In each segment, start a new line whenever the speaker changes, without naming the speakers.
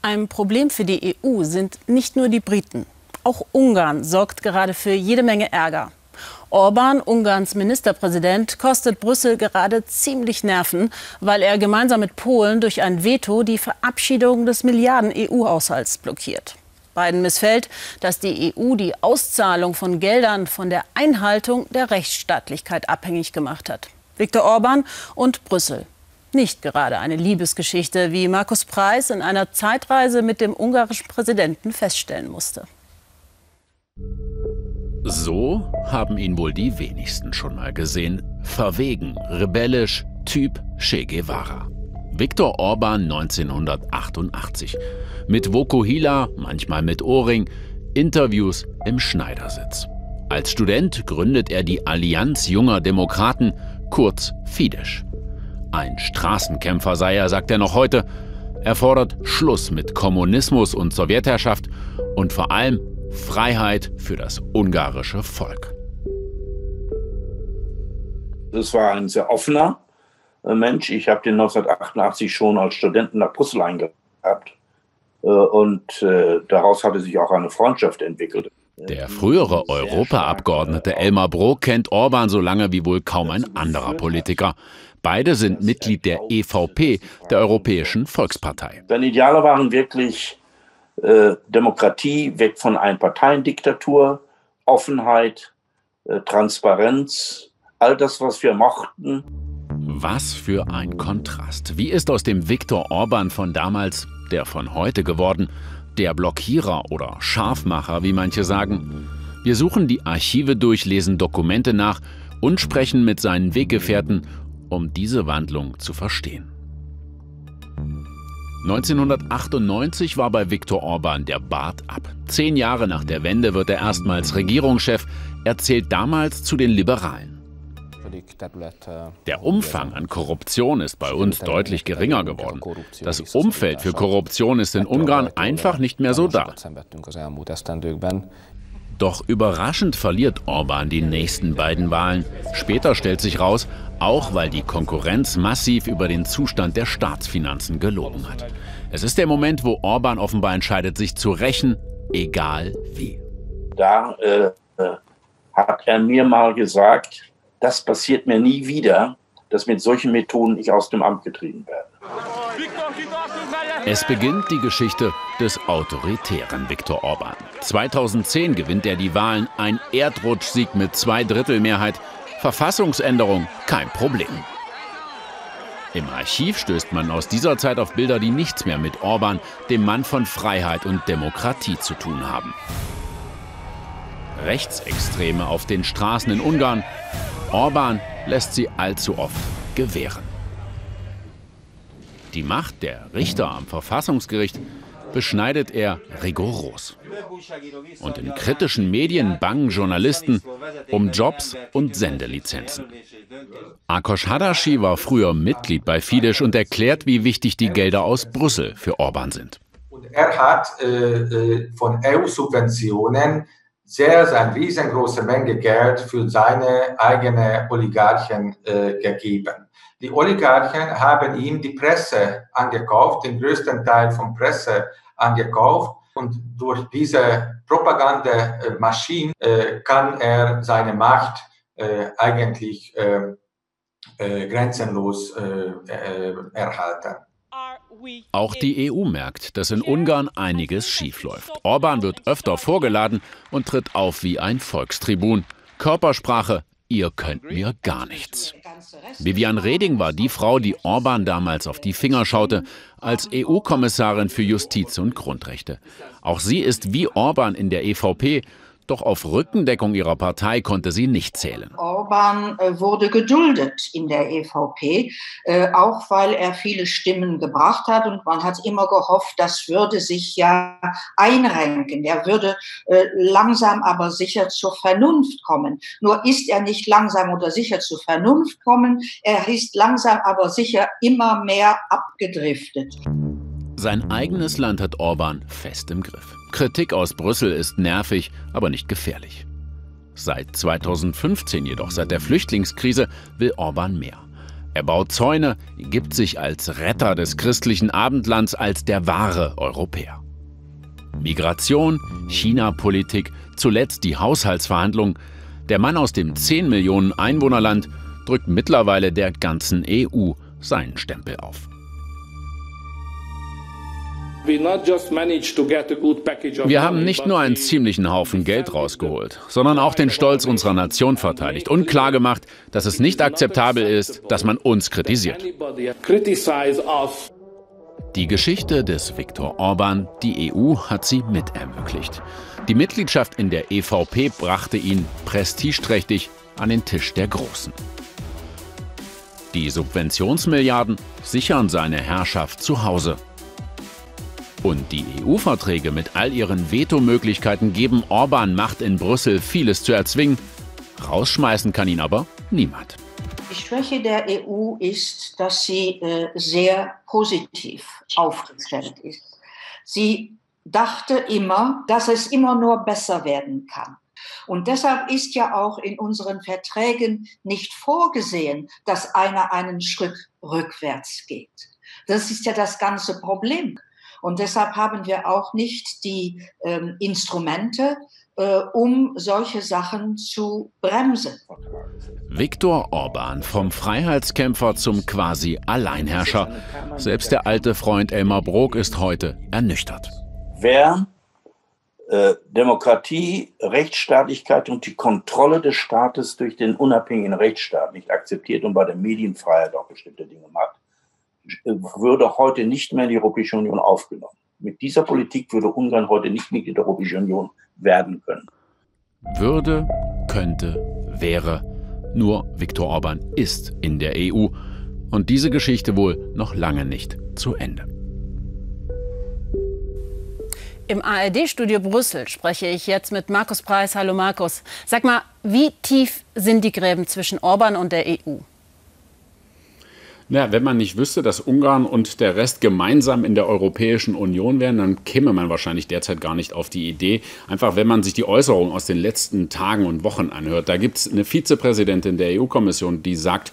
Ein Problem für die EU sind nicht nur die Briten. Auch Ungarn sorgt gerade für jede Menge Ärger. Orban, Ungarns Ministerpräsident, kostet Brüssel gerade ziemlich Nerven, weil er gemeinsam mit Polen durch ein Veto die Verabschiedung des Milliarden-EU-Haushalts blockiert. Beiden missfällt, dass die EU die Auszahlung von Geldern von der Einhaltung der Rechtsstaatlichkeit abhängig gemacht hat. Viktor Orban und Brüssel. Nicht gerade eine Liebesgeschichte, wie Markus Preis in einer Zeitreise mit dem ungarischen Präsidenten feststellen musste.
So haben ihn wohl die wenigsten schon mal gesehen. Verwegen, rebellisch, Typ Che Guevara. Viktor Orban 1988. Mit Vokuhila, manchmal mit Ohrring, Interviews im Schneidersitz. Als Student gründet er die Allianz junger Demokraten, kurz Fidesz. Ein Straßenkämpfer sei er, sagt er noch heute. Er fordert Schluss mit Kommunismus und Sowjetherrschaft und vor allem Freiheit für das ungarische Volk.
Das war ein sehr offener äh, Mensch. Ich habe den 1988 schon als Studenten nach Brüssel eingehabt. Äh, und äh, daraus hatte sich auch eine Freundschaft entwickelt.
Der frühere Europaabgeordnete Elmar Brok kennt Orban so lange wie wohl kaum ein anderer Politiker. Beide sind Mitglied der EVP, der Europäischen Volkspartei.
Seine Ideale waren wirklich äh, Demokratie, weg von Einparteiendiktatur, Offenheit, äh, Transparenz, all das, was wir mochten.
Was für ein Kontrast. Wie ist aus dem Viktor Orban von damals der von heute geworden? Der Blockierer oder Scharfmacher, wie manche sagen. Wir suchen die Archive durch, lesen Dokumente nach und sprechen mit seinen Weggefährten, um diese Wandlung zu verstehen. 1998 war bei Viktor Orban der Bart ab. Zehn Jahre nach der Wende wird er erstmals Regierungschef. Er zählt damals zu den Liberalen. Der Umfang an Korruption ist bei uns deutlich geringer geworden. Das Umfeld für Korruption ist in Ungarn einfach nicht mehr so da. Doch überraschend verliert Orban die nächsten beiden Wahlen. Später stellt sich raus, auch weil die Konkurrenz massiv über den Zustand der Staatsfinanzen gelogen hat. Es ist der Moment, wo Orban offenbar entscheidet, sich zu rächen, egal wie.
Da äh, äh hat er mir mal gesagt, das passiert mir nie wieder, dass mit solchen Methoden ich aus dem Amt getrieben werde.
Es beginnt die Geschichte des autoritären Viktor Orban. 2010 gewinnt er die Wahlen, ein Erdrutschsieg mit Zweidrittelmehrheit. Verfassungsänderung kein Problem. Im Archiv stößt man aus dieser Zeit auf Bilder, die nichts mehr mit Orban, dem Mann von Freiheit und Demokratie, zu tun haben. Rechtsextreme auf den Straßen in Ungarn, Orban lässt sie allzu oft gewähren. Die Macht der Richter am Verfassungsgericht beschneidet er rigoros. Und in kritischen Medien bangen Journalisten um Jobs und Sendelizenzen. Akos Hadashi war früher Mitglied bei Fidesz und erklärt, wie wichtig die Gelder aus Brüssel für Orban sind.
Er hat äh, äh von EU-Subventionen sehr, sehr riesengroße Menge Geld für seine eigene Oligarchen äh, gegeben. Die Oligarchen haben ihm die Presse angekauft, den größten Teil von Presse angekauft. Und durch diese Propagandamaschine äh, kann er seine Macht äh, eigentlich äh, äh grenzenlos äh, äh, erhalten.
Auch die EU merkt, dass in Ungarn einiges schiefläuft. Orban wird öfter vorgeladen und tritt auf wie ein Volkstribun. Körpersprache, ihr könnt mir gar nichts. Vivian Reding war die Frau, die Orban damals auf die Finger schaute, als EU-Kommissarin für Justiz und Grundrechte. Auch sie ist wie Orban in der EVP doch auf Rückendeckung ihrer Partei konnte sie nicht zählen.
Orban äh, wurde geduldet in der EVP, äh, auch weil er viele Stimmen gebracht hat. Und man hat immer gehofft, das würde sich ja einrenken. Er würde äh, langsam aber sicher zur Vernunft kommen. Nur ist er nicht langsam oder sicher zur Vernunft kommen. Er ist langsam aber sicher immer mehr abgedriftet.
Sein eigenes Land hat Orban fest im Griff. Kritik aus Brüssel ist nervig, aber nicht gefährlich. Seit 2015 jedoch, seit der Flüchtlingskrise, will Orban mehr. Er baut Zäune, gibt sich als Retter des christlichen Abendlands als der wahre Europäer. Migration, China-Politik, zuletzt die Haushaltsverhandlungen. Der Mann aus dem 10 Millionen Einwohnerland drückt mittlerweile der ganzen EU seinen Stempel auf. Wir haben nicht nur einen ziemlichen Haufen Geld rausgeholt, sondern auch den Stolz unserer Nation verteidigt und klargemacht, dass es nicht akzeptabel ist, dass man uns kritisiert. Die Geschichte des Viktor Orban, die EU hat sie mit ermöglicht. Die Mitgliedschaft in der EVP brachte ihn prestigeträchtig an den Tisch der Großen. Die Subventionsmilliarden sichern seine Herrschaft zu Hause. Und die EU-Verträge mit all ihren Vetomöglichkeiten geben Orban Macht in Brüssel, vieles zu erzwingen. Rausschmeißen kann ihn aber niemand.
Die Schwäche der EU ist, dass sie äh, sehr positiv aufgestellt ist. Sie dachte immer, dass es immer nur besser werden kann. Und deshalb ist ja auch in unseren Verträgen nicht vorgesehen, dass einer einen Schritt rückwärts geht. Das ist ja das ganze Problem. Und deshalb haben wir auch nicht die ähm, Instrumente, äh, um solche Sachen zu bremsen.
Viktor Orban vom Freiheitskämpfer zum quasi Alleinherrscher. Selbst der alte Freund Elmar Brok ist heute ernüchtert.
Wer äh, Demokratie, Rechtsstaatlichkeit und die Kontrolle des Staates durch den unabhängigen Rechtsstaat nicht akzeptiert und bei der Medienfreiheit auch bestimmte Dinge macht, würde heute nicht mehr in die Europäische Union aufgenommen. Mit dieser Politik würde Ungarn heute nicht Mitglied der Europäischen Union werden können.
Würde, könnte, wäre. Nur Viktor Orban ist in der EU und diese Geschichte wohl noch lange nicht zu Ende.
Im ARD-Studio Brüssel spreche ich jetzt mit Markus Preis. Hallo Markus. Sag mal, wie tief sind die Gräben zwischen Orban und der EU?
Ja, wenn man nicht wüsste, dass Ungarn und der Rest gemeinsam in der Europäischen Union wären, dann käme man wahrscheinlich derzeit gar nicht auf die Idee. Einfach, wenn man sich die Äußerungen aus den letzten Tagen und Wochen anhört. Da gibt es eine Vizepräsidentin der EU-Kommission, die sagt,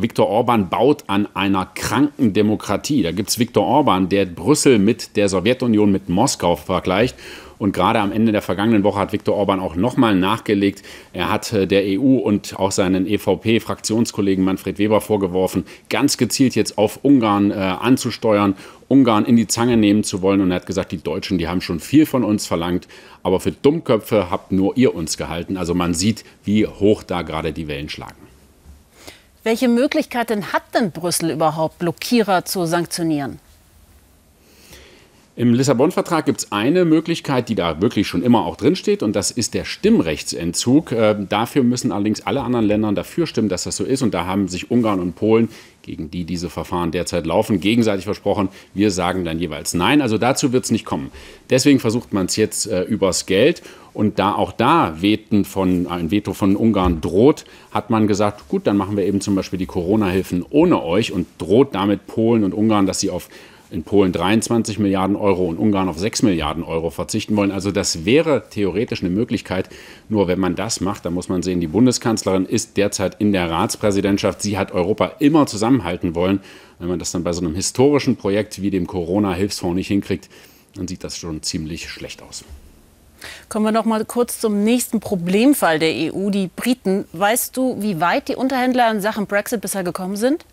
Viktor Orban baut an einer kranken Demokratie. Da gibt es Viktor Orban, der Brüssel mit der Sowjetunion, mit Moskau vergleicht und gerade am Ende der vergangenen Woche hat Viktor Orban auch nochmal nachgelegt. Er hat äh, der EU und auch seinen EVP-Fraktionskollegen Manfred Weber vorgeworfen, ganz gezielt jetzt auf Ungarn äh, anzusteuern, Ungarn in die Zange nehmen zu wollen. Und er hat gesagt, die Deutschen, die haben schon viel von uns verlangt, aber für Dummköpfe habt nur ihr uns gehalten. Also man sieht, wie hoch da gerade die Wellen schlagen.
Welche Möglichkeiten hat denn Brüssel überhaupt, Blockierer zu sanktionieren?
Im Lissabon-Vertrag gibt es eine Möglichkeit, die da wirklich schon immer auch drinsteht, und das ist der Stimmrechtsentzug. Äh, dafür müssen allerdings alle anderen Länder dafür stimmen, dass das so ist. Und da haben sich Ungarn und Polen, gegen die diese Verfahren derzeit laufen, gegenseitig versprochen, wir sagen dann jeweils Nein. Also dazu wird es nicht kommen. Deswegen versucht man es jetzt äh, übers Geld. Und da auch da Veten von, ein Veto von Ungarn droht, hat man gesagt, gut, dann machen wir eben zum Beispiel die Corona-Hilfen ohne euch und droht damit Polen und Ungarn, dass sie auf in Polen 23 Milliarden Euro und Ungarn auf 6 Milliarden Euro verzichten wollen. Also das wäre theoretisch eine Möglichkeit. Nur wenn man das macht, dann muss man sehen, die Bundeskanzlerin ist derzeit in der Ratspräsidentschaft. Sie hat Europa immer zusammenhalten wollen. Wenn man das dann bei so einem historischen Projekt wie dem Corona-Hilfsfonds nicht hinkriegt, dann sieht das schon ziemlich schlecht aus.
Kommen wir noch mal kurz zum nächsten Problemfall der EU, die Briten. Weißt du, wie weit die Unterhändler in Sachen Brexit bisher gekommen sind?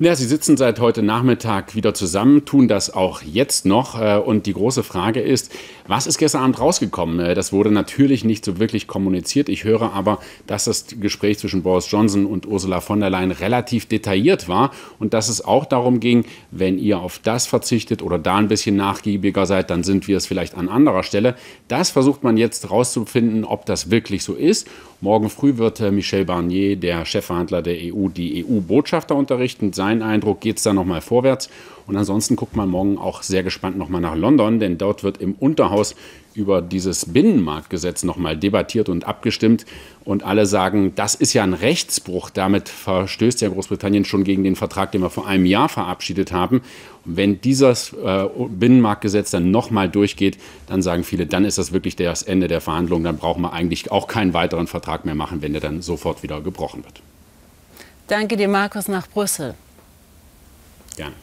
Ja, sie sitzen seit heute Nachmittag wieder zusammen, tun das auch jetzt noch. Äh, und die große Frage ist, was ist gestern Abend rausgekommen? Äh, das wurde natürlich nicht so wirklich kommuniziert. Ich höre aber, dass das Gespräch zwischen Boris Johnson und Ursula von der Leyen relativ detailliert war und dass es auch darum ging, wenn ihr auf das verzichtet oder da ein bisschen nachgiebiger seid, dann sind wir es vielleicht an anderer Stelle. Das versucht man jetzt rauszufinden, ob das wirklich so ist. Morgen früh wird äh, Michel Barnier, der Chefverhandler der EU, die EU-Botschafter unterrichten. Sein Eindruck geht es da nochmal vorwärts. Und ansonsten guckt man morgen auch sehr gespannt nochmal nach London, denn dort wird im Unterhaus über dieses Binnenmarktgesetz nochmal debattiert und abgestimmt. Und alle sagen, das ist ja ein Rechtsbruch. Damit verstößt ja Großbritannien schon gegen den Vertrag, den wir vor einem Jahr verabschiedet haben. Und wenn dieses äh, Binnenmarktgesetz dann nochmal durchgeht, dann sagen viele, dann ist das wirklich das Ende der Verhandlungen. Dann brauchen wir eigentlich auch keinen weiteren Vertrag mehr machen, wenn der dann sofort wieder gebrochen wird.
Danke dir, Markus, nach Brüssel.
Gerne.